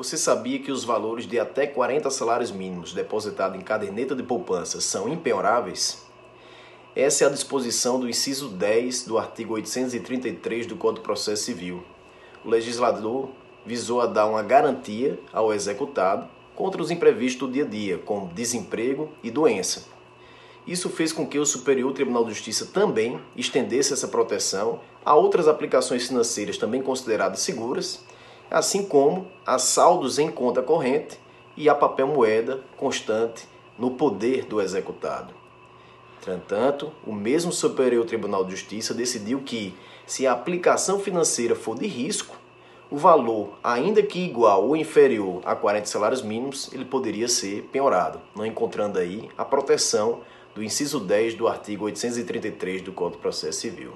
Você sabia que os valores de até 40 salários mínimos depositados em caderneta de poupança são impenhoráveis? Essa é a disposição do inciso 10 do artigo 833 do Código de Processo Civil. O legislador visou a dar uma garantia ao executado contra os imprevistos do dia a dia, como desemprego e doença. Isso fez com que o Superior Tribunal de Justiça também estendesse essa proteção a outras aplicações financeiras também consideradas seguras assim como a saldos em conta corrente e a papel moeda constante no poder do executado. Entretanto, o mesmo Superior Tribunal de Justiça decidiu que, se a aplicação financeira for de risco, o valor, ainda que igual ou inferior a 40 salários mínimos, ele poderia ser penhorado, não encontrando aí a proteção do inciso 10 do artigo 833 do Código de Processo Civil.